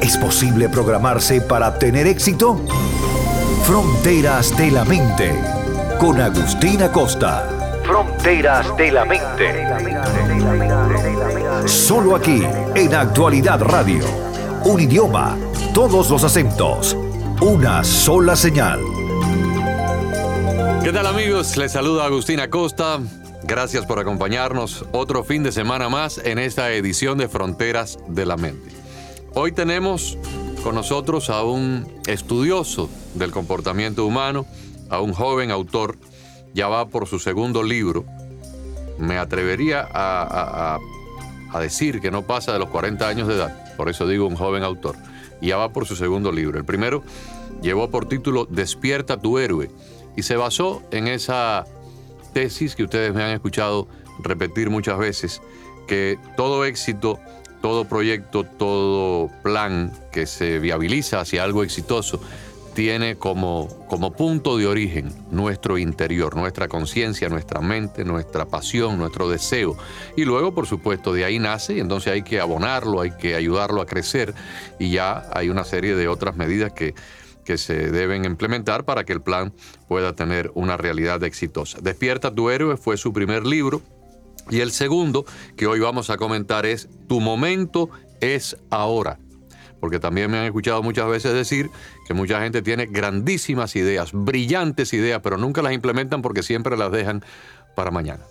¿Es posible programarse para tener éxito? Fronteras de la Mente, con Agustina Costa. Fronteras de la Mente. Solo aquí, en Actualidad Radio. Un idioma, todos los acentos, una sola señal. ¿Qué tal amigos? Les saluda Agustina Costa. Gracias por acompañarnos otro fin de semana más en esta edición de Fronteras de la Mente. Hoy tenemos con nosotros a un estudioso del comportamiento humano, a un joven autor, ya va por su segundo libro. Me atrevería a, decir que no pasa de los 40 años de edad, por eso digo un joven autor, ya va por su segundo libro. El primero llevó por título Despierta tu héroe y se basó en esa tesis que ustedes me han escuchado repetir muchas veces, que todo éxito todo proyecto, todo plan que se viabiliza hacia algo exitoso tiene como, como punto de origen nuestro interior, nuestra conciencia, nuestra mente, nuestra pasión, nuestro deseo. Y luego, por supuesto, de ahí nace y entonces hay que abonarlo, hay que ayudarlo a crecer y ya hay una serie de otras medidas que, que se deben implementar para que el plan pueda tener una realidad exitosa. Despierta tu héroe fue su primer libro, y el segundo que hoy vamos a comentar es Tu momento es ahora. Porque también me han escuchado muchas veces decir que mucha gente tiene grandísimas ideas, brillantes ideas, pero nunca las implementan porque siempre las dejan para mañana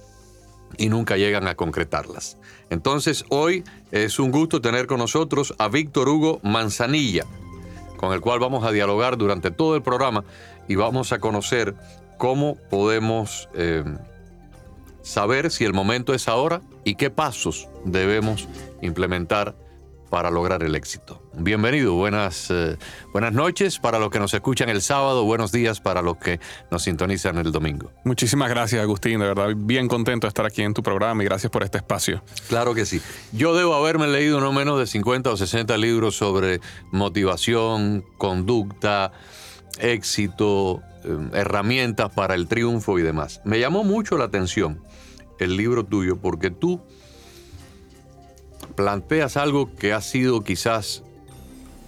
y nunca llegan a concretarlas. Entonces hoy es un gusto tener con nosotros a Víctor Hugo Manzanilla, con el cual vamos a dialogar durante todo el programa y vamos a conocer cómo podemos eh, saber si el momento es ahora y qué pasos debemos implementar para lograr el éxito. Bienvenido, buenas, eh, buenas noches para los que nos escuchan el sábado, buenos días para los que nos sintonizan el domingo. Muchísimas gracias Agustín, de verdad, bien contento de estar aquí en tu programa y gracias por este espacio. Claro que sí. Yo debo haberme leído no menos de 50 o 60 libros sobre motivación, conducta, éxito, herramientas para el triunfo y demás. Me llamó mucho la atención el libro tuyo porque tú planteas algo que ha sido quizás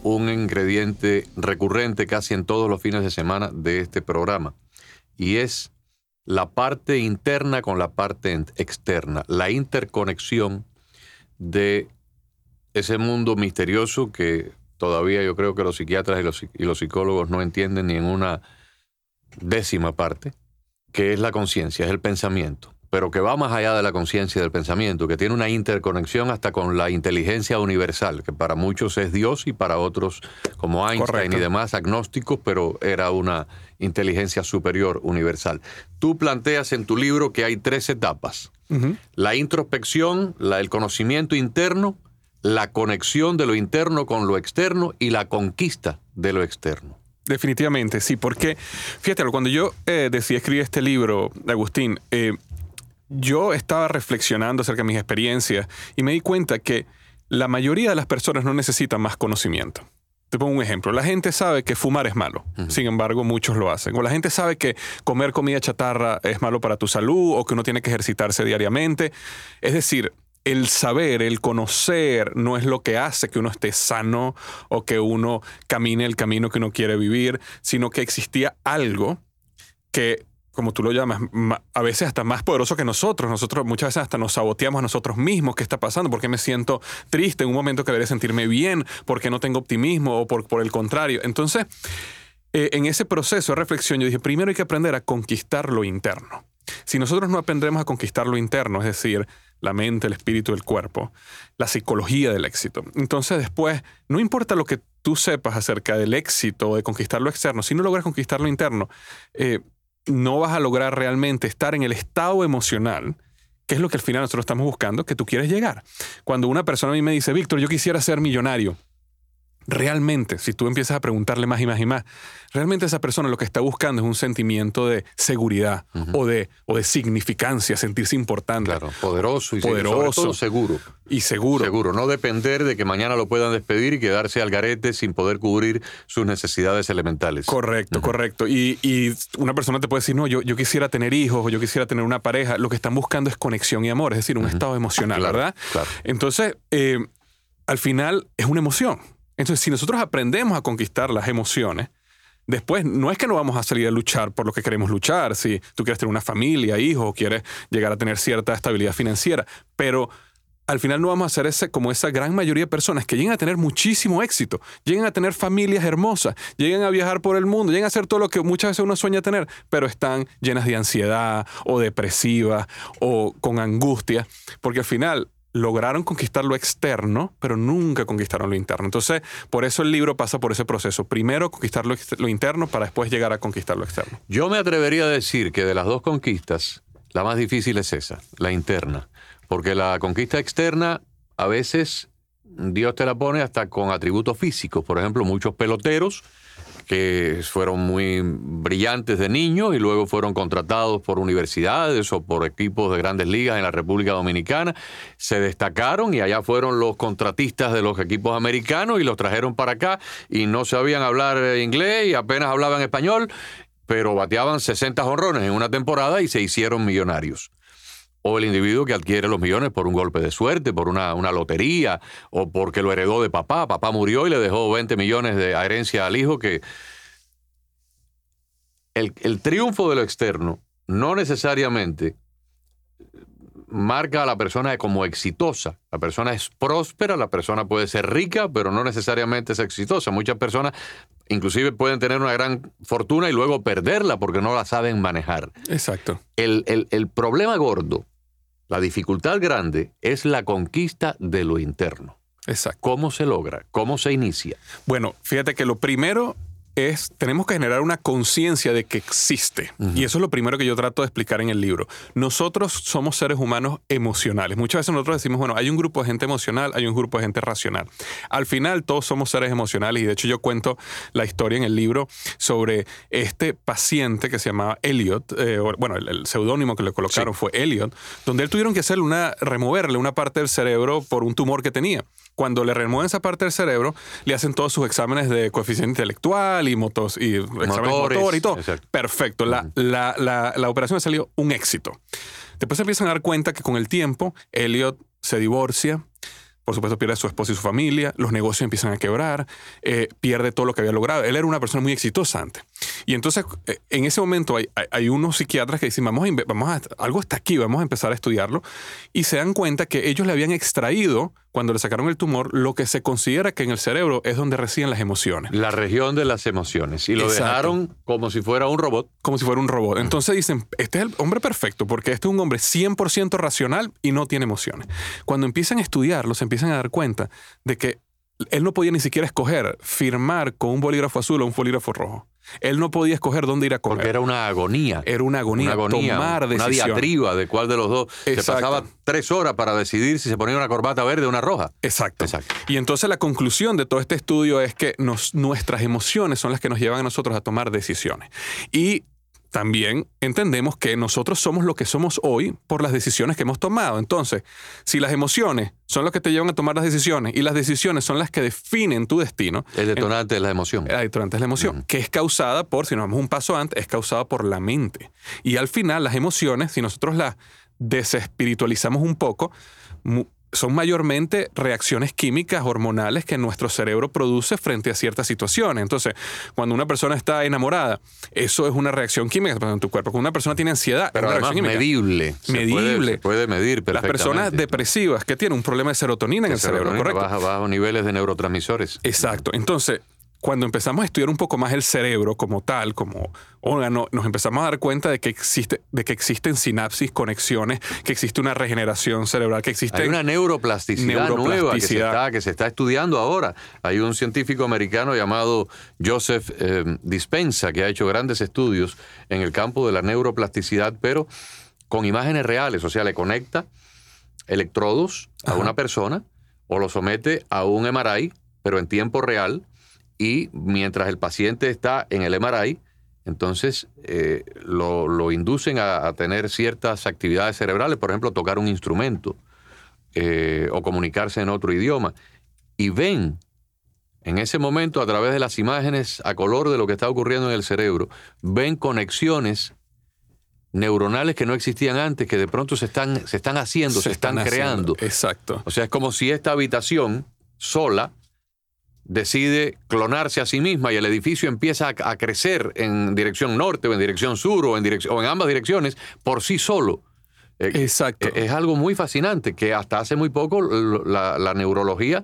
un ingrediente recurrente casi en todos los fines de semana de este programa y es la parte interna con la parte externa, la interconexión de ese mundo misterioso que todavía yo creo que los psiquiatras y los, y los psicólogos no entienden ni en una décima parte, que es la conciencia, es el pensamiento pero que va más allá de la conciencia del pensamiento, que tiene una interconexión hasta con la inteligencia universal, que para muchos es Dios y para otros, como Einstein y demás, agnósticos, pero era una inteligencia superior universal. Tú planteas en tu libro que hay tres etapas. La introspección, la, el conocimiento interno, la conexión de lo interno con lo externo y la conquista de lo externo. Definitivamente, sí, porque fíjate, cuando yo eh, decidí escribir este libro, Agustín, eh, yo estaba reflexionando acerca de mis experiencias y me di cuenta que la mayoría de las personas no necesitan más conocimiento. Te pongo un ejemplo. La gente sabe que fumar es malo. Sin embargo, muchos lo hacen. O la gente sabe que comer comida chatarra es malo para tu salud o que uno tiene que ejercitarse diariamente. Es decir, el saber, el conocer no es lo que hace que uno esté sano o que uno camine el camino que uno quiere vivir, sino que existía algo que como tú lo llamas, a veces hasta más poderoso que nosotros. Nosotros muchas veces hasta nos saboteamos a nosotros mismos. ¿Qué está pasando? ¿Por qué me siento triste en un momento que debería sentirme bien? ¿Por qué no tengo optimismo? O por, el contrario. Entonces, eh, en ese proceso de reflexión, yo dije, primero hay que aprender a conquistar lo interno. Si nosotros no aprendemos a conquistar lo interno, es decir, la mente, el espíritu, el cuerpo, la psicología del éxito. Entonces después, no importa lo que tú sepas acerca del éxito o de conquistar lo externo, si no logras conquistar lo interno, eh, no vas a lograr realmente estar en el estado emocional, que es lo que al final nosotros estamos buscando, que tú quieres llegar. Cuando una persona a mí me dice, Víctor, yo quisiera ser millonario, realmente, si tú empiezas a preguntarle más y más y más, realmente esa persona lo que está buscando es un sentimiento de seguridad o, de, o de significancia, sentirse importante. Claro, poderoso y poderoso, seguro. Y seguro. Seguro, no depender de que mañana lo puedan despedir y quedarse al garete sin poder cubrir sus necesidades elementales. Correcto, correcto. Y, y, una persona te puede decir, no, yo, yo quisiera tener hijos o yo quisiera tener una pareja. Lo que están buscando es conexión y amor, es decir, un estado emocional, ¿verdad? Claro. Entonces, eh, al final es una emoción. Entonces, si nosotros aprendemos a conquistar las emociones, después no es que no vamos a salir a luchar por lo que queremos luchar, si tú quieres tener una familia, hijos, quieres llegar a tener cierta estabilidad financiera, pero al final no vamos a ser ese, como esa gran mayoría de personas que llegan a tener muchísimo éxito, llegan a tener familias hermosas, llegan a viajar por el mundo, llegan a hacer todo lo que muchas veces uno sueña tener, pero están llenas de ansiedad o depresivas o con angustia, porque al final lograron conquistar lo externo, pero nunca conquistaron lo interno. Entonces, por eso el libro pasa por ese proceso. Primero conquistar lo, lo, interno para después llegar a conquistar lo externo. Yo me atrevería a decir que de las dos conquistas, la más difícil es esa, la interna. Porque la conquista externa, a veces Dios te la pone hasta con atributos físicos. Por ejemplo, muchos peloteros que fueron muy brillantes de niños y luego fueron contratados por universidades o por equipos de grandes ligas en la República Dominicana, se destacaron y allá fueron los contratistas de los equipos americanos y los trajeron para acá y no sabían hablar inglés y apenas hablaban español, pero bateaban 60 honrones en una temporada y se hicieron millonarios o el individuo que adquiere los millones por un golpe de suerte, por una, una, lotería, o porque lo heredó de papá. Papá murió y le dejó 20 millones de herencia al hijo que... El, el triunfo de lo externo no necesariamente marca a la persona como exitosa. La persona es próspera, la persona puede ser rica, pero no necesariamente es exitosa. Muchas personas inclusive pueden tener una gran fortuna y luego perderla porque no la saben manejar. Exacto. El, el, el problema gordo, la dificultad grande, es la conquista de lo interno. Exacto. ¿Cómo se logra? ¿Cómo se inicia? Bueno, fíjate que lo primero es, tenemos que generar una conciencia de que existe. Uh -huh. Y eso es lo primero que yo trato de explicar en el libro. Nosotros somos seres humanos emocionales. Muchas veces nosotros decimos, bueno, hay un grupo de gente emocional, hay un grupo de gente racional. Al final todos somos seres emocionales y de hecho yo cuento la historia en el libro sobre este paciente que se llamaba Elliot, eh, bueno, el, el seudónimo que le colocaron sí. fue Elliot, donde él tuvieron que hacerle una, removerle una parte del cerebro por un tumor que tenía. Cuando le remueven esa parte del cerebro, le hacen todos sus exámenes de coeficiente intelectual y motos y exámenes motor y todo. Exacto. Perfecto. La, uh -huh. la, la, la, operación ha salido un éxito. Después se empiezan a dar cuenta que con el tiempo, Elliot se divorcia, por supuesto pierde a su esposa y su familia, los negocios empiezan a quebrar, eh, pierde todo lo que había logrado. Él era una persona muy exitosa antes. Y entonces, eh, en ese momento hay, hay, hay, unos psiquiatras que dicen, vamos a, vamos a, algo está aquí, vamos a empezar a estudiarlo, y se dan cuenta que ellos le habían extraído, cuando le sacaron el tumor, lo que se considera que en el cerebro es donde residen las emociones. La región de las emociones. Y lo Exacto. dejaron como si fuera un robot. Como si fuera un robot. Entonces dicen, este es el hombre perfecto, porque este es un hombre 100% racional y no tiene emociones. Cuando empiezan a estudiarlo, se empiezan a dar cuenta de que él no podía ni siquiera escoger firmar con un bolígrafo azul o un bolígrafo rojo. Él no podía escoger dónde ir a comer. Porque era una agonía. Era una agonía. Una agonía tomar una diatriba de cuál de los dos. Exacto. Se pasaba tres horas para decidir si se ponía una corbata verde o una roja. Exacto. Exacto. Y entonces la conclusión de todo este estudio es que nos, nuestras emociones son las que nos llevan a nosotros a tomar decisiones. Y también entendemos que nosotros somos lo que somos hoy por las decisiones que hemos tomado. Entonces, si las emociones son las que te llevan a tomar las decisiones y las decisiones son las que definen tu destino. El detonante es la emoción. El detonante es la emoción, uh -huh. que es causada por, si nos vamos un paso antes, es causada por la mente. Y al final, las emociones, si nosotros las desespiritualizamos un poco, son mayormente reacciones químicas hormonales que nuestro cerebro produce frente a ciertas situaciones. Entonces, cuando una persona está enamorada, eso es una reacción química en tu cuerpo. Cuando una persona tiene ansiedad, pero es una además medible. Medible. Se puede, se puede medir Las personas depresivas que tienen un problema de serotonina en el cerebro, correcto. Baja, baja niveles de neurotransmisores. Exacto. Entonces, cuando empezamos a estudiar un poco más el cerebro como tal, como órgano, nos empezamos a dar cuenta de que, existe, de que existen sinapsis, conexiones, que existe una regeneración cerebral, que existe... Hay una neuroplasticidad, neuroplasticidad. nueva que se, está, que se, está, estudiando ahora. Hay un científico americano llamado Joseph eh, Dispensa que ha hecho grandes estudios en el campo de la neuroplasticidad, pero con imágenes reales, o sea, le conecta electrodos a Ajá. una persona o lo somete a un MRI pero en tiempo real, y mientras el paciente está en el MRI, entonces eh, lo, inducen a, tener ciertas actividades cerebrales, por ejemplo, tocar un instrumento eh, o comunicarse en otro idioma, y ven en ese momento a través de las imágenes a color de lo que está ocurriendo en el cerebro, ven conexiones neuronales que no existían antes, que de pronto se están, se están haciendo, se, están, creando. Exacto. O sea, es como si esta habitación sola decide clonarse a sí misma y el edificio empieza a, crecer en dirección norte o en dirección sur o en, o en ambas direcciones por sí solo. Eh, Exacto. Eh, es, algo muy fascinante que hasta hace muy poco la neurología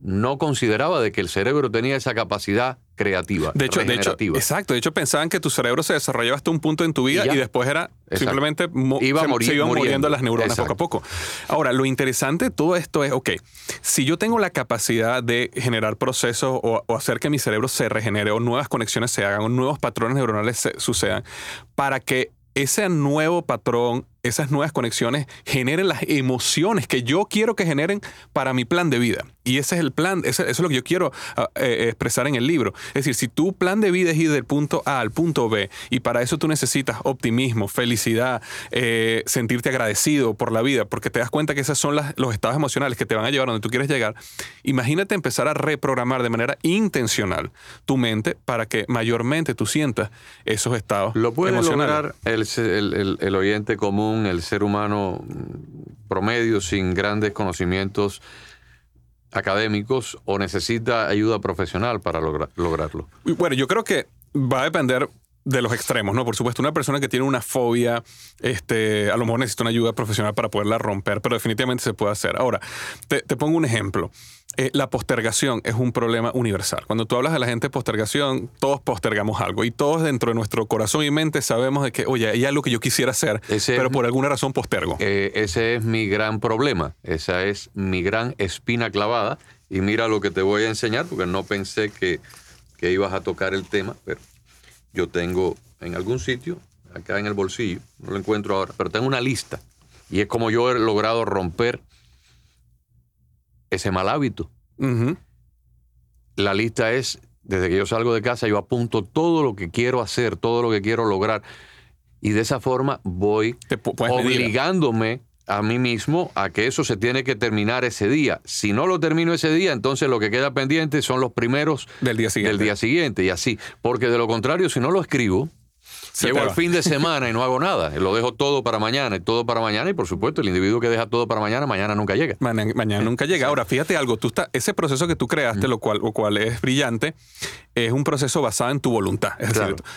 no consideraba de que el cerebro tenía esa capacidad creativa. De hecho, de hecho, exacto. De hecho, pensaban que tu cerebro se desarrollaba hasta un punto en tu vida y, después era simplemente Iba se, iban muriendo las neuronas poco a poco. Ahora, lo interesante de todo esto es, ok, si yo tengo la capacidad de generar procesos o, o, hacer que mi cerebro se regenere o nuevas conexiones se hagan o nuevos patrones neuronales se, sucedan, para que ese nuevo patrón esas nuevas conexiones generen las emociones que yo quiero que generen para mi plan de vida. Y ese es el plan, eso es lo que yo quiero ah, eh, expresar en el libro. Es decir, si tu plan de vida es ir del punto A al punto B y para eso tú necesitas optimismo, felicidad, eh, sentirte agradecido por la vida, porque te das cuenta que esos son los estados emocionales que te van a llevar donde tú quieres llegar, imagínate empezar a reprogramar de manera intencional tu mente para que mayormente tú sientas esos estados Lo puede emocionales. lograr el oyente común el ser humano promedio sin grandes conocimientos académicos o necesita ayuda profesional para lograrlo? Bueno, yo creo que va a depender de los extremos, ¿no? Por supuesto, una persona que tiene una fobia, este, a lo mejor necesita una ayuda profesional para poderla romper, pero definitivamente se puede hacer. Ahora, te pongo un ejemplo. Eh, la postergación es un problema universal. Cuando tú hablas de la gente de postergación, todos postergamos algo y todos dentro de nuestro corazón y mente sabemos de que, oye, hay algo que yo quisiera hacer, pero por alguna razón postergo. Eh, ese es mi gran problema, esa es mi gran espina clavada y mira lo que te voy a enseñar porque no pensé que, que ibas a tocar el tema, pero yo tengo en algún sitio, acá en el bolsillo, no lo encuentro ahora, pero tengo una lista y es como yo he logrado romper ese mal hábito. La lista es, desde que yo salgo de casa, yo apunto todo lo que quiero hacer, todo lo que quiero lograr. Y de esa forma voy obligándome a mí mismo a que eso se tiene que terminar ese día. Si no lo termino ese día, entonces lo que queda pendiente son los primeros del día siguiente. Del día siguiente y así. Porque de lo contrario, si no lo escribo, Llego al fin de semana y no hago nada. Lo dejo todo para mañana y todo para mañana. Y por supuesto, el individuo que deja todo para mañana, mañana nunca llega. Mañana, nunca llega. Ahora, fíjate algo. Tú está, ese proceso que tú creaste, lo, cual, lo cual es brillante, es un proceso basado en tu voluntad.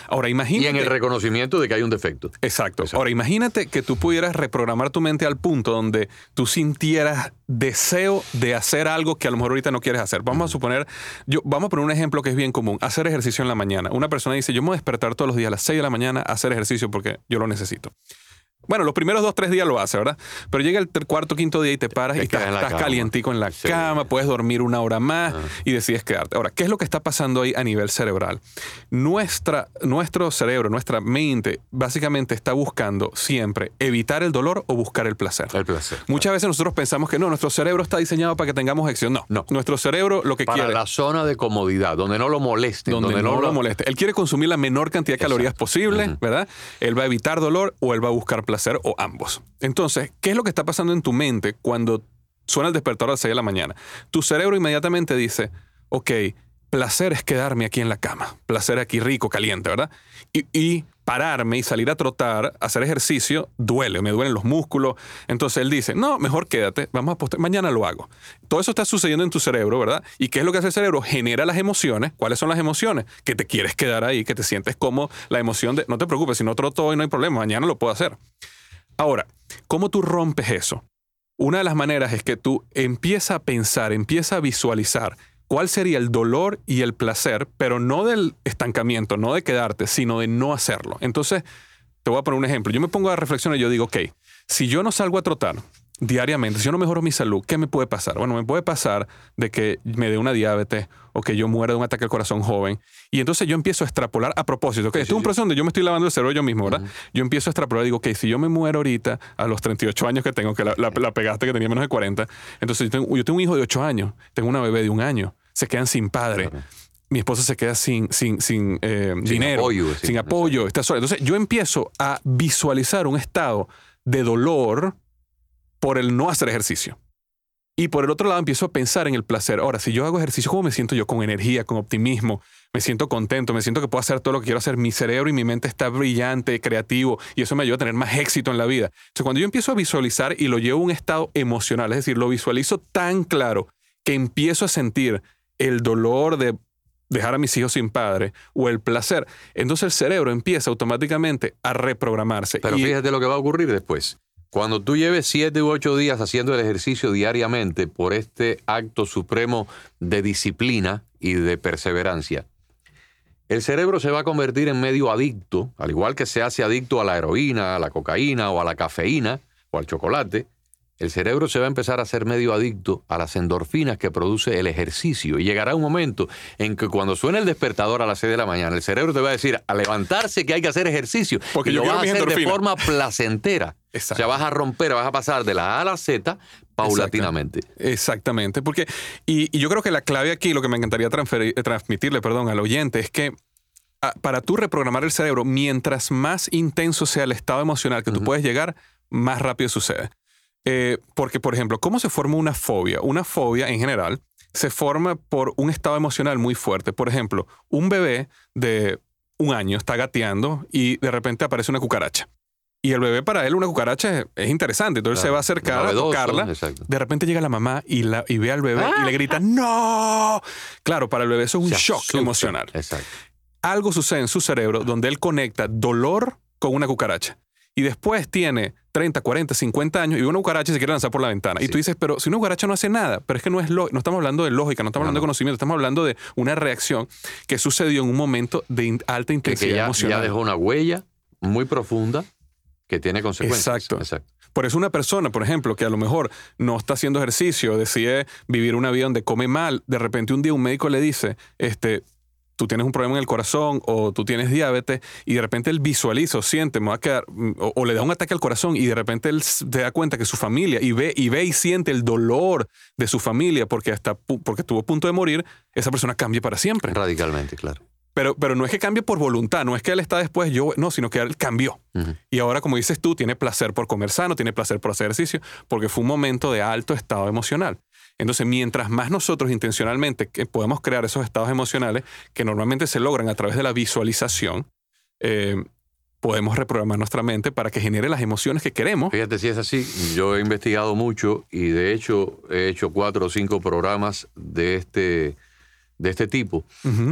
Ahora, imagínate. Y en el reconocimiento de que hay un defecto. Exacto. Ahora, imagínate que tú pudieras reprogramar tu mente al punto donde tú sintieras deseo de hacer algo que a lo mejor ahorita no quieres hacer. Vamos a suponer, yo, vamos a poner un ejemplo que es bien común, hacer ejercicio en la mañana. Una persona dice, yo me voy a despertar todos los días a las 6 de la mañana a hacer ejercicio porque yo lo necesito. Bueno, los primeros dos, tres días lo hace, ¿verdad? Pero llega el cuarto, quinto día y te paras y estás, calientico en la cama, puedes dormir una hora más y decides quedarte. Ahora, ¿qué es lo que está pasando ahí a nivel cerebral? Nuestra, nuestro cerebro, nuestra mente, básicamente está buscando siempre evitar el dolor o buscar el placer. El placer. Muchas veces nosotros pensamos que no, nuestro cerebro está diseñado para que tengamos acción. No, no. Nuestro cerebro lo que para quiere. la zona de comodidad, donde no lo moleste. Donde, no, lo moleste. Él quiere consumir la menor cantidad de calorías posible, ¿verdad? Él va a evitar dolor o él va a buscar placer o ambos. Entonces, ¿qué es lo que está pasando en tu mente cuando suena el despertador a las 6 de la mañana? Tu cerebro inmediatamente dice, ok, placer es quedarme aquí en la cama, placer aquí rico, caliente, ¿verdad? Y, pararme y salir a trotar, hacer ejercicio, duele, me duelen los músculos. Entonces él dice, no, mejor quédate, vamos a poster mañana lo hago. Todo eso está sucediendo en tu cerebro, ¿verdad? ¿Y qué es lo que hace el cerebro? Genera las emociones. ¿Cuáles son las emociones? Que te quieres quedar ahí, que te sientes como la emoción de, no te preocupes, si no troto hoy no hay problema, mañana lo puedo hacer. Ahora, ¿cómo tú rompes eso? Una de las maneras es que tú empiezas a pensar, empiezas a visualizar cuál sería el dolor y el placer, pero no del estancamiento, no de quedarte, sino de no hacerlo. Entonces, te voy a poner un ejemplo. Yo me pongo a reflexionar y yo digo, ok, si yo no salgo a trotar, diariamente, si yo no mejoro mi salud, ¿qué me puede pasar? Bueno, me puede pasar de que me dé una diabetes o que yo muera de un ataque al corazón joven. Y entonces yo empiezo a extrapolar a propósito. Okay, esto es un proceso donde yo me estoy lavando el cerebro yo mismo, ¿verdad? Yo empiezo a extrapolar y digo, ok, si yo me muero ahorita a los 38 años que tengo, que la, pegaste que tenía menos de 40, entonces yo tengo, yo tengo un hijo de 8 años, tengo una bebé de un año se quedan sin padre. Claro. Mi esposa se queda sin, sin, sin, eh, dinero, apoyo, sí, sin apoyo, está sola. Entonces yo empiezo a visualizar un estado de dolor por el no hacer ejercicio. Y por el otro lado empiezo a pensar en el placer. Ahora, si yo hago ejercicio, ¿cómo me siento yo? Con energía, con optimismo, me siento contento, me siento que puedo hacer todo lo que quiero hacer. Mi cerebro y mi mente está brillante, creativo, y eso me ayuda a tener más éxito en la vida. Entonces, cuando yo empiezo a visualizar y lo llevo a un estado emocional, es decir, lo visualizo tan claro que empiezo a sentir el dolor de dejar a mis hijos sin padre o el placer, entonces el cerebro empieza automáticamente a reprogramarse. Pero Y- fíjate lo que va a ocurrir después. Cuando tú lleves siete u ocho días haciendo el ejercicio diariamente por este acto supremo de disciplina y de perseverancia, el cerebro se va a convertir en medio adicto, al igual que se hace adicto a la heroína, a la cocaína o a la cafeína o al chocolate. El cerebro se va a empezar a ser medio adicto a las endorfinas que produce el ejercicio. Y llegará un momento en que cuando suene el despertador a las 6 de la mañana, el cerebro te va a decir a levantarse que hay que hacer ejercicio. Porque y yo lo vas a hacer de forma placentera. Exacto. O sea, vas a romper, vas a pasar de la A a la Z paulatinamente. Exactamente, porque y, y yo creo que la clave aquí, lo que me encantaría transmitirle, perdón, al oyente es que ah, para tú reprogramar el cerebro, mientras más intenso sea el estado emocional que tú puedes llegar, más rápido sucede. Eh, porque, por ejemplo, ¿cómo se forma una fobia? Una fobia en general se forma por un estado emocional muy fuerte. Por ejemplo, un bebé de un año está gateando y de repente aparece una cucaracha. Y el bebé para él una cucaracha es, es interesante, entonces Claro, se va a acercar a tocarla. exacto. De repente llega la mamá y, la, y ve al bebé y le grita ¡No! Claro, para el bebé eso es un Se shock asusta. emocional. Exacto. Algo sucede en su cerebro donde él conecta dolor con una cucaracha. Y después tiene 30, 40, 50 años y una cucaracha y se quiere lanzar por la ventana. Y Sí. tú dices, pero si una cucaracha no hace nada, pero es que no es lo, no estamos hablando de lógica, no estamos No, hablando no. de conocimiento, estamos hablando de una reacción que sucedió en un momento de in- alta Que, intensidad que ya, emocional. ya dejó una huella muy profunda que tiene consecuencias. Exacto. Exacto. Por eso una persona, por ejemplo, que a lo mejor no está haciendo ejercicio, decide vivir una vida donde come mal, de repente un día un médico le dice, este, tú tienes un problema en el corazón o tú tienes diabetes y de repente él visualiza o siente, me va a quedar, o, o le da un ataque al corazón y de repente él se da cuenta que su familia y ve y ve y siente el dolor de su familia porque hasta porque estuvo a punto de morir, esa persona cambia para siempre. Radicalmente, claro. Pero, pero no es que cambie por voluntad, no es que él está después, yo, no, sino que él cambió. Y ahora, como dices tú, tiene placer por comer sano, tiene placer por hacer ejercicio, porque fue un momento de alto estado emocional. Entonces, mientras más nosotros intencionalmente que podemos crear esos estados emocionales, que normalmente se logran a través de la visualización, eh, podemos reprogramar nuestra mente para que genere las emociones que queremos. Fíjate si es así. Yo he investigado mucho y de hecho he hecho cuatro o cinco programas de este, de este tipo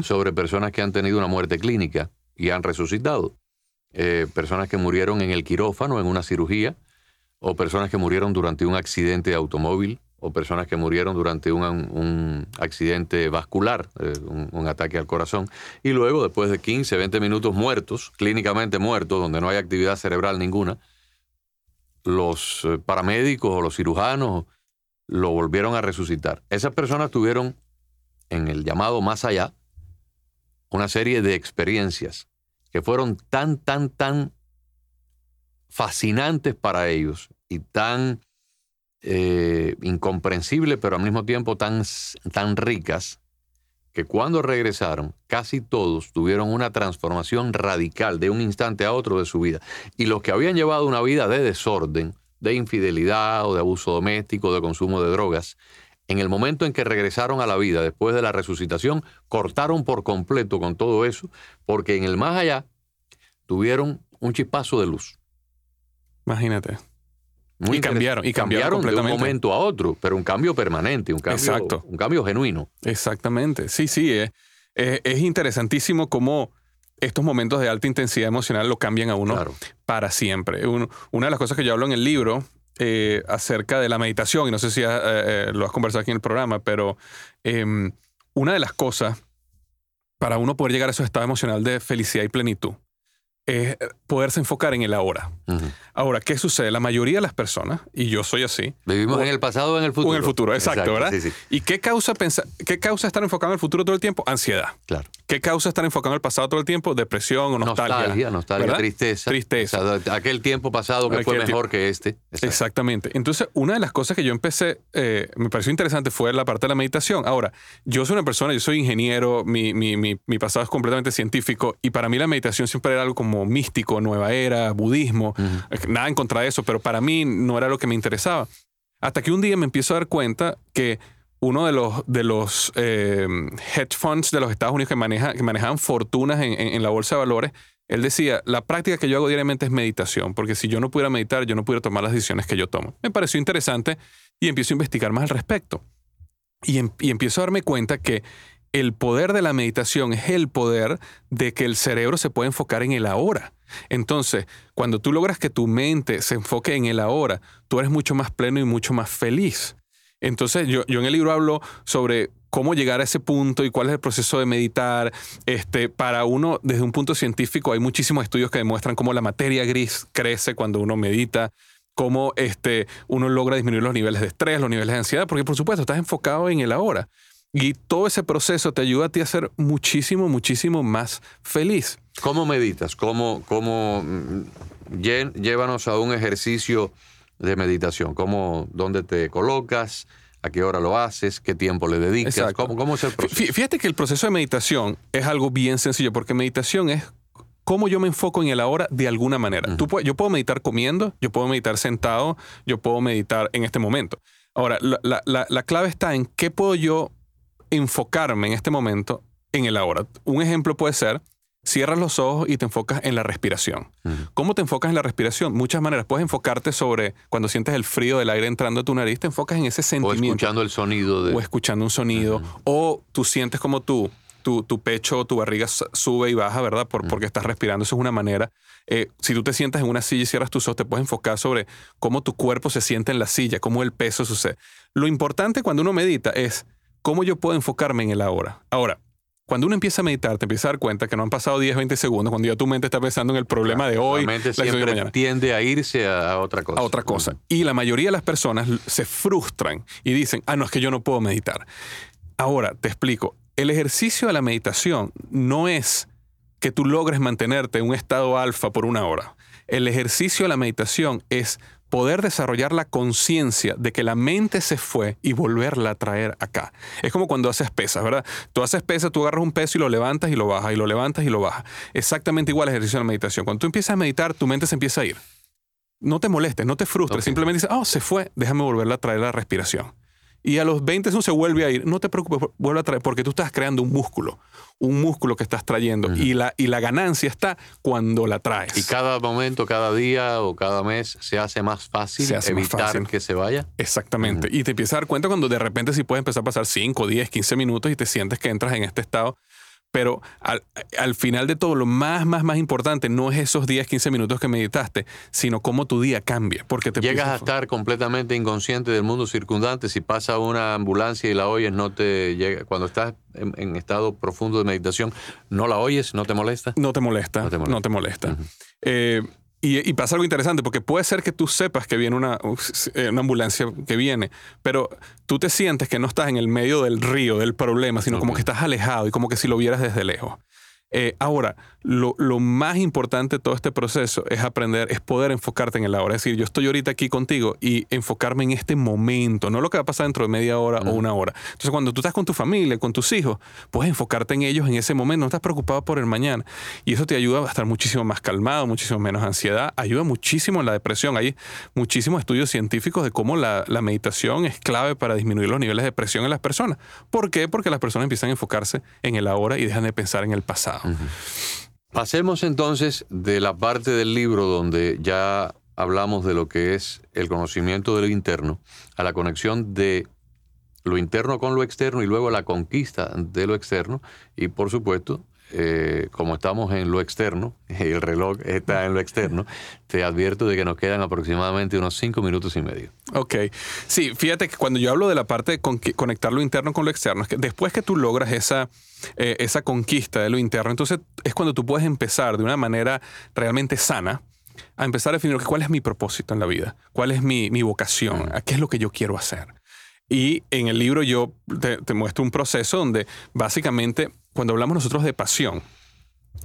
sobre personas que han tenido una muerte clínica y han resucitado. Eh, personas que murieron en el quirófano, en una cirugía, o personas que murieron durante un accidente de automóvil, o personas que murieron durante un, un accidente vascular, eh, un, un ataque al corazón, y luego, después de 15, 20 minutos muertos, clínicamente muertos, donde no hay actividad cerebral ninguna, los eh, paramédicos o los cirujanos lo volvieron a resucitar. Esas personas tuvieron en el llamado más allá una serie de experiencias que fueron tan, tan, tan fascinantes para ellos y tan eh, incomprensibles, pero al mismo tiempo tan, tan ricas, que cuando regresaron, casi todos tuvieron una transformación radical de un instante a otro de su vida. Y los que habían llevado una vida de desorden, de infidelidad o de abuso doméstico, de consumo de drogas, en el momento en que regresaron a la vida después de la resucitación, cortaron por completo con todo eso, porque en el más allá tuvieron un chispazo de luz. Imagínate. Muy Y cambiaron, y cambiaron de un momento a otro, pero un cambio permanente, un cambio, Exacto. un cambio genuino. Exactamente. Sí, sí. Es, es, es interesantísimo cómo estos momentos de alta intensidad emocional lo cambian a uno Claro. para siempre. Uno- una de las cosas que yo hablo en el libro eh, acerca de la meditación, y no sé si eh, eh, lo has conversado aquí en el programa, pero em, una de las cosas para uno poder llegar a esos estados emocional de felicidad y plenitud es poderse enfocar en el ahora. Ahora, ¿qué sucede? La mayoría de las personas, y yo soy así. Vivimos en el pasado o en el futuro. O en el futuro, exacto, ¿verdad? ¿Y qué causa, pensar, qué causa estar enfocado en el futuro todo el tiempo? Ansiedad. Claro. ¿Qué causa estar enfocado en el pasado todo el tiempo? Depresión o nostalgia. Nostalgia, nostalgia tristeza. Tristeza. aquel tiempo pasado que fue mejor que este. Exactamente. Entonces, una de las cosas que yo empecé, eh, me pareció interesante fue la parte de la meditación. Ahora, yo soy una persona, yo soy ingeniero, mi, mi, mi, mi pasado es completamente científico y para mí la meditación siempre era algo como místico, nueva era, budismo. Nada en contra de eso, pero para mí no era lo que me interesaba. Hasta que un día me empiezo a dar cuenta que uno de los, de los eh, hedge funds de los Estados Unidos que, maneja, que manejaban fortunas en, la bolsa de valores, él decía, la práctica que yo hago diariamente es meditación, porque si yo no pudiera meditar, yo no pudiera tomar las decisiones que yo tomo. Me pareció interesante y empiezo a investigar más al respecto. Y, em, y empiezo a darme cuenta que el poder de la meditación es el poder de que el cerebro se puede enfocar en el ahora. Entonces, cuando tú logras que tu mente se enfoque en el ahora, tú eres mucho más pleno y mucho más feliz. Entonces, yo, yo en el libro hablo sobre cómo llegar a ese punto y cuál es el proceso de meditar. Este, para uno, desde un punto científico, hay muchísimos estudios que demuestran cómo la materia gris crece cuando uno medita, cómo este, uno logra disminuir los niveles de estrés, los niveles de ansiedad, porque por supuesto estás enfocado en el ahora. Y todo ese proceso te ayuda a ti a ser muchísimo, muchísimo más feliz. ¿Cómo meditas? ¿Cómo, cómo mm, llévanos a un ejercicio de meditación? ¿Cómo, ¿Dónde te colocas? ¿A qué hora lo haces? ¿Qué tiempo le dedicas? ¿Cómo, ¿Cómo, es el proceso? Fíjate que el proceso de meditación es algo bien sencillo, porque meditación es cómo yo me enfoco en el ahora de alguna manera. Tú, yo puedo meditar comiendo, yo puedo meditar sentado, yo puedo meditar en este momento. Ahora, la, la, la clave está en qué puedo yo enfocarme en este momento en el ahora. Un ejemplo puede ser, cierras los ojos y te enfocas en la respiración. ¿Cómo te enfocas en la respiración? Muchas maneras. Puedes enfocarte sobre cuando sientes el frío del aire entrando a tu nariz, te enfocas en ese sentimiento. O escuchando el sonido. De... O escuchando un sonido. O tú sientes como tú, tu, tu pecho, tu barriga sube y baja, ¿verdad? Por, Porque estás respirando. Eso es una manera. Eh, si tú te sientas en una silla y cierras tus ojos, te puedes enfocar sobre cómo tu cuerpo se siente en la silla, cómo el peso sucede. Lo importante cuando uno medita es ¿Cómo yo puedo enfocarme en el ahora? Ahora, cuando uno empieza a meditar, te empieza a dar cuenta que no han pasado 10, 20 segundos, cuando ya tu mente está pensando en el problema de hoy. La mente siempre tiende a irse a, otra cosa. A otra cosa. Y la mayoría de las personas se frustran y dicen, ah, no, es que yo no puedo meditar. Ahora, te explico. El ejercicio de la meditación no es que tú logres mantenerte en un estado alfa por una hora. El ejercicio de la meditación es poder desarrollar la conciencia de que la mente se fue y volverla a traer acá. Es como cuando haces pesas, ¿verdad? Tú haces pesas, tú agarras un peso y lo levantas y lo bajas, y lo levantas y lo bajas. Exactamente igual el ejercicio de la meditación. Cuando tú empiezas a meditar, tu mente se empieza a ir. No te molestes, no te frustres, simplemente dices, oh, se fue, déjame volverla a traer la respiración y a los 20 segundos se vuelve a ir. No te preocupes, vuelve a traer, porque tú estás creando un músculo, un músculo que estás trayendo. y, la, y la ganancia está cuando la traes. Y cada momento, cada día o cada mes se hace más fácil evitar que se vaya. Exactamente. Y te empiezas a dar cuenta cuando de repente sí puedes empezar a pasar 5, 10, 15 minutos y te sientes que entras en este estado pero al, final de todo, lo más, más, más importante no es esos 10, 15 minutos que meditaste, sino cómo tu día cambia. Porque te Llegas a estar completamente inconsciente del mundo circundante. Si pasa una ambulancia y la oyes, no te llega. Cuando estás en, estado profundo de meditación, ¿no la oyes? ¿No te molesta? No te molesta. No te molesta. Y, pasa algo interesante, porque puede ser que tú sepas que viene una, eh, una, ambulancia que viene, pero tú te sientes que no estás en el medio del río, del problema, sino como que estás alejado y como que si lo vieras desde lejos. Eh, ahora, lo, más importante de todo este proceso es aprender, es poder enfocarte en el ahora. Es decir, yo estoy ahorita aquí contigo y enfocarme en este momento, no lo que va a pasar dentro de media hora o una hora. Entonces, cuando tú estás con tu familia, con tus hijos, puedes enfocarte en ellos en ese momento, no estás preocupado por el mañana. Y eso te ayuda a estar muchísimo más calmado, muchísimo menos ansiedad, ayuda muchísimo en la depresión. Hay muchísimos estudios científicos de cómo la, la meditación es clave para disminuir los niveles de depresión en las personas. ¿Por qué? Porque las personas empiezan a enfocarse en el ahora y dejan de pensar en el pasado. Pasemos entonces de la parte del libro donde ya hablamos de lo que es el conocimiento de lo interno a la conexión de lo interno con lo externo y luego la conquista de lo externo y por supuesto eh, como estamos en lo externo, el reloj está en lo externo, te advierto de que nos quedan aproximadamente unos cinco minutos y medio. Ok. Sí, fíjate que cuando yo hablo de la parte de conectar lo interno con lo externo, es que después que tú logras esa, eh, esa conquista de lo interno, entonces es cuando tú puedes empezar de una manera realmente sana a empezar a definir cuál es mi propósito en la vida, cuál es mi, mi vocación, a qué es lo que yo quiero hacer. Y en el libro yo te, muestro un proceso donde básicamente cuando hablamos nosotros de pasión,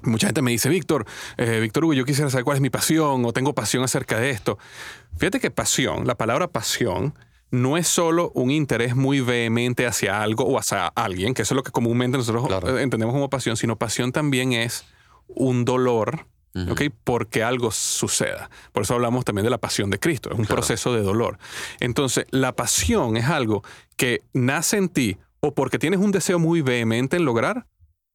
mucha gente me dice, Víctor, eh, Víctor Hugo, yo quisiera saber cuál es mi pasión o tengo pasión acerca de esto. Fíjate que pasión, la palabra pasión, no es solo un interés muy vehemente hacia algo o hacia alguien, que eso es lo que comúnmente nosotros entendemos como pasión, sino pasión también es un dolor porque algo suceda. Por eso hablamos también de la pasión de Cristo, es un proceso de dolor. Entonces, la pasión es algo que nace en ti o porque tienes un deseo muy vehemente en lograr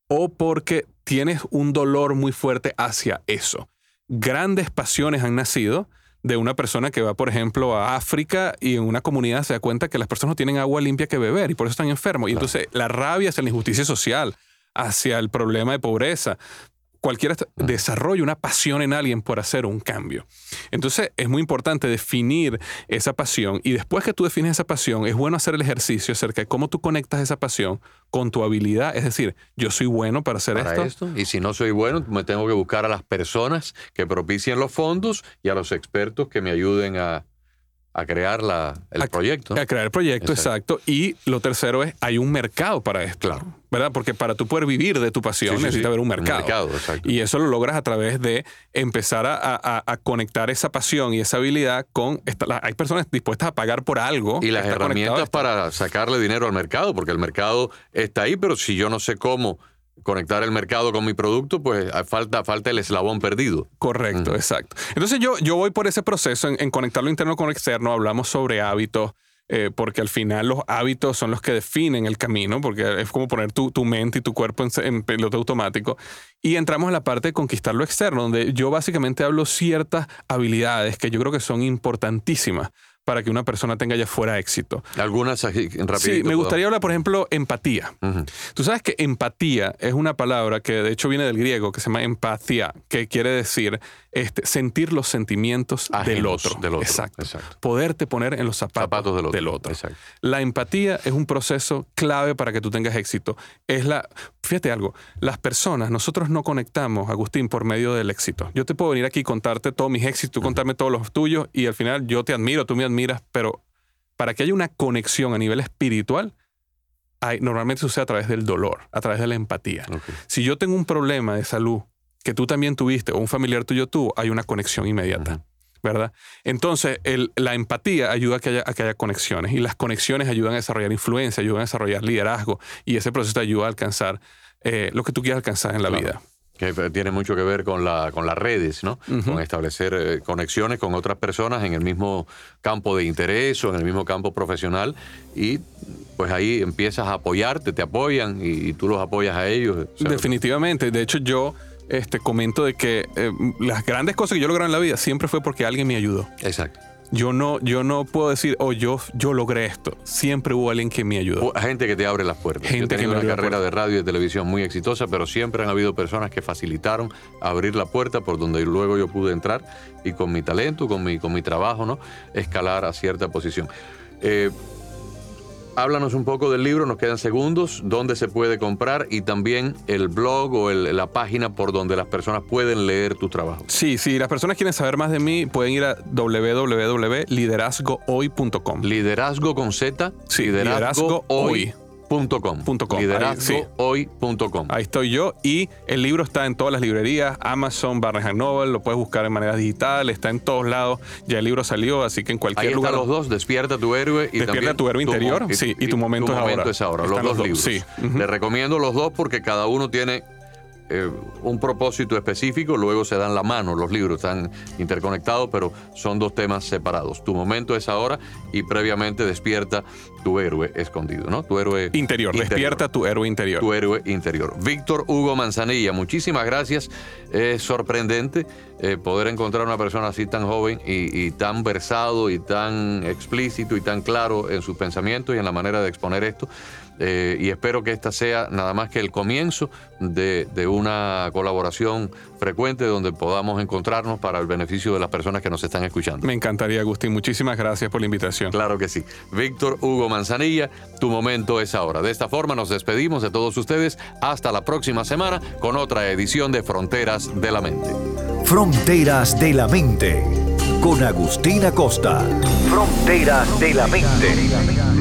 o porque tienes un dolor muy fuerte hacia eso. Grandes pasiones han nacido de una persona que va, por ejemplo, a África y en una comunidad se da cuenta que las personas no tienen agua limpia que beber y por eso están enfermos. Y entonces la rabia hacia la injusticia social, hacia el problema de pobreza, cualquiera desarrolla una pasión en alguien por hacer un cambio. Entonces es muy importante definir esa pasión y después que tú defines esa pasión, es bueno hacer el ejercicio acerca de cómo tú conectas esa pasión con tu habilidad. Es decir, yo soy bueno para hacer esto. Y si no soy bueno, me tengo que buscar a las personas que propicien los fondos y a los expertos que me ayuden a, a crear la, el proyecto. A crear el proyecto, exacto. Y lo tercero es, hay un mercado para esto. Claro. ¿Verdad? Porque para tú poder vivir de tu pasión necesita haber un mercado. mercado exacto. Y eso lo logras a través de empezar a, conectar esa pasión y esa habilidad con... Esta, hay personas dispuestas a pagar por algo. Y las herramientas para sacarle dinero al mercado, porque el mercado está ahí, pero si yo no sé cómo conectar el mercado con mi producto, pues falta, falta el eslabón perdido. Correcto, exacto. Entonces yo, yo voy por ese proceso en, conectar lo interno con lo externo, hablamos sobre hábitos, eh, porque al final los hábitos son los que definen el camino, porque es como poner tu, tu mente y tu cuerpo en, en, piloto automático. Y entramos en la parte de conquistar lo externo, donde yo básicamente hablo ciertas habilidades que yo creo que son importantísimas para que una persona tenga ya fuera éxito. Algunas rápido. Sí, me gustaría hablar, por ejemplo, empatía. Tú sabes que empatía es una palabra que de hecho viene del griego, que se llama empatía, que quiere decir este, sentir los sentimientos del otro. del otro. Exacto. Poderte poner en los zapatos, del otro. La empatía es un proceso clave para que tú tengas éxito. Es la, fíjate algo, las personas, nosotros no conectamos, Agustín, por medio del éxito. Yo te puedo venir aquí y contarte todos mis éxitos, tú contarme todos los tuyos y al final yo te admiro, tú me admiras miras, pero para que haya una conexión a nivel espiritual, hay, normalmente sucede a través del dolor, a través de la empatía. Si yo tengo un problema de salud que tú también tuviste o un familiar tuyo tuvo, hay una conexión inmediata. ¿verdad? Entonces, la empatía ayuda a que, haya, a que, haya, conexiones y las conexiones ayudan a desarrollar influencia, ayudan a desarrollar liderazgo y ese proceso te ayuda a alcanzar eh, lo que tú quieras alcanzar en la vida. Que tiene mucho que ver con, la, con las redes, ¿no? Con establecer eh, conexiones con otras personas en el mismo campo de interés o en el mismo campo profesional y pues ahí empiezas a apoyarte, te apoyan y, tú los apoyas a ellos. Definitivamente. De hecho, yo este, comento de que eh, las grandes cosas que yo logré en la vida siempre fue porque alguien me ayudó. Exacto. Yo no, yo no puedo decir, oh, yo, yo logré esto. Siempre hubo alguien que me ayudó. Gente que te abre las puertas. Gente yo he tenido una carrera de radio y de televisión muy exitosa, pero siempre han habido personas que facilitaron abrir la puerta por donde luego yo pude entrar y con mi talento, con mi, con mi trabajo, ¿no? Escalar a cierta posición. Eh, háblanos un poco del libro, nos quedan segundos, dónde se puede comprar y también el blog o la página por donde las personas pueden leer tu trabajo. Sí, sí, las personas quieren saber más de mí, pueden ir a www.liderazgohoy.com. Liderazgo con Z. Sí, liderazgo, hoy. Com. Liderazgohoy.com. Ahí estoy yo y el libro está en todas las librerías, Amazon, Barnes Noble, lo puedes buscar de manera digital, está en todos lados. Ya el libro salió, así que en cualquier Ahí lugar. los dos, Despierta tu héroe y Despierta tu héroe interior, sí, y, tu momento, es, ahora. Los dos, libros. Sí. Les recomiendo los dos porque cada uno tiene eh, un propósito específico, luego se dan la mano, los libros están interconectados, pero son dos temas separados. Tu momento es ahora y previamente despierta tu héroe escondido, ¿no? Tu héroe interior, despierta tu héroe interior. Tu héroe interior. Víctor Hugo Manzanilla, muchísimas gracias. Es sorprendente eh, poder encontrar una persona así tan joven y, tan versado y tan explícito y tan claro en sus pensamientos y en la manera de exponer esto. Eh, y espero que esta sea nada más que el comienzo de, de una colaboración frecuente donde podamos encontrarnos para el beneficio de las personas que nos están escuchando. Me encantaría, Agustín. Muchísimas gracias por la invitación. Claro que sí. Víctor Hugo Manzanilla, tu momento es ahora. De esta forma nos despedimos de todos ustedes hasta la próxima semana con otra edición de Fronteras de la Mente. Fronteras de la Mente con Agustín Acosta. Fronteras de la Mente.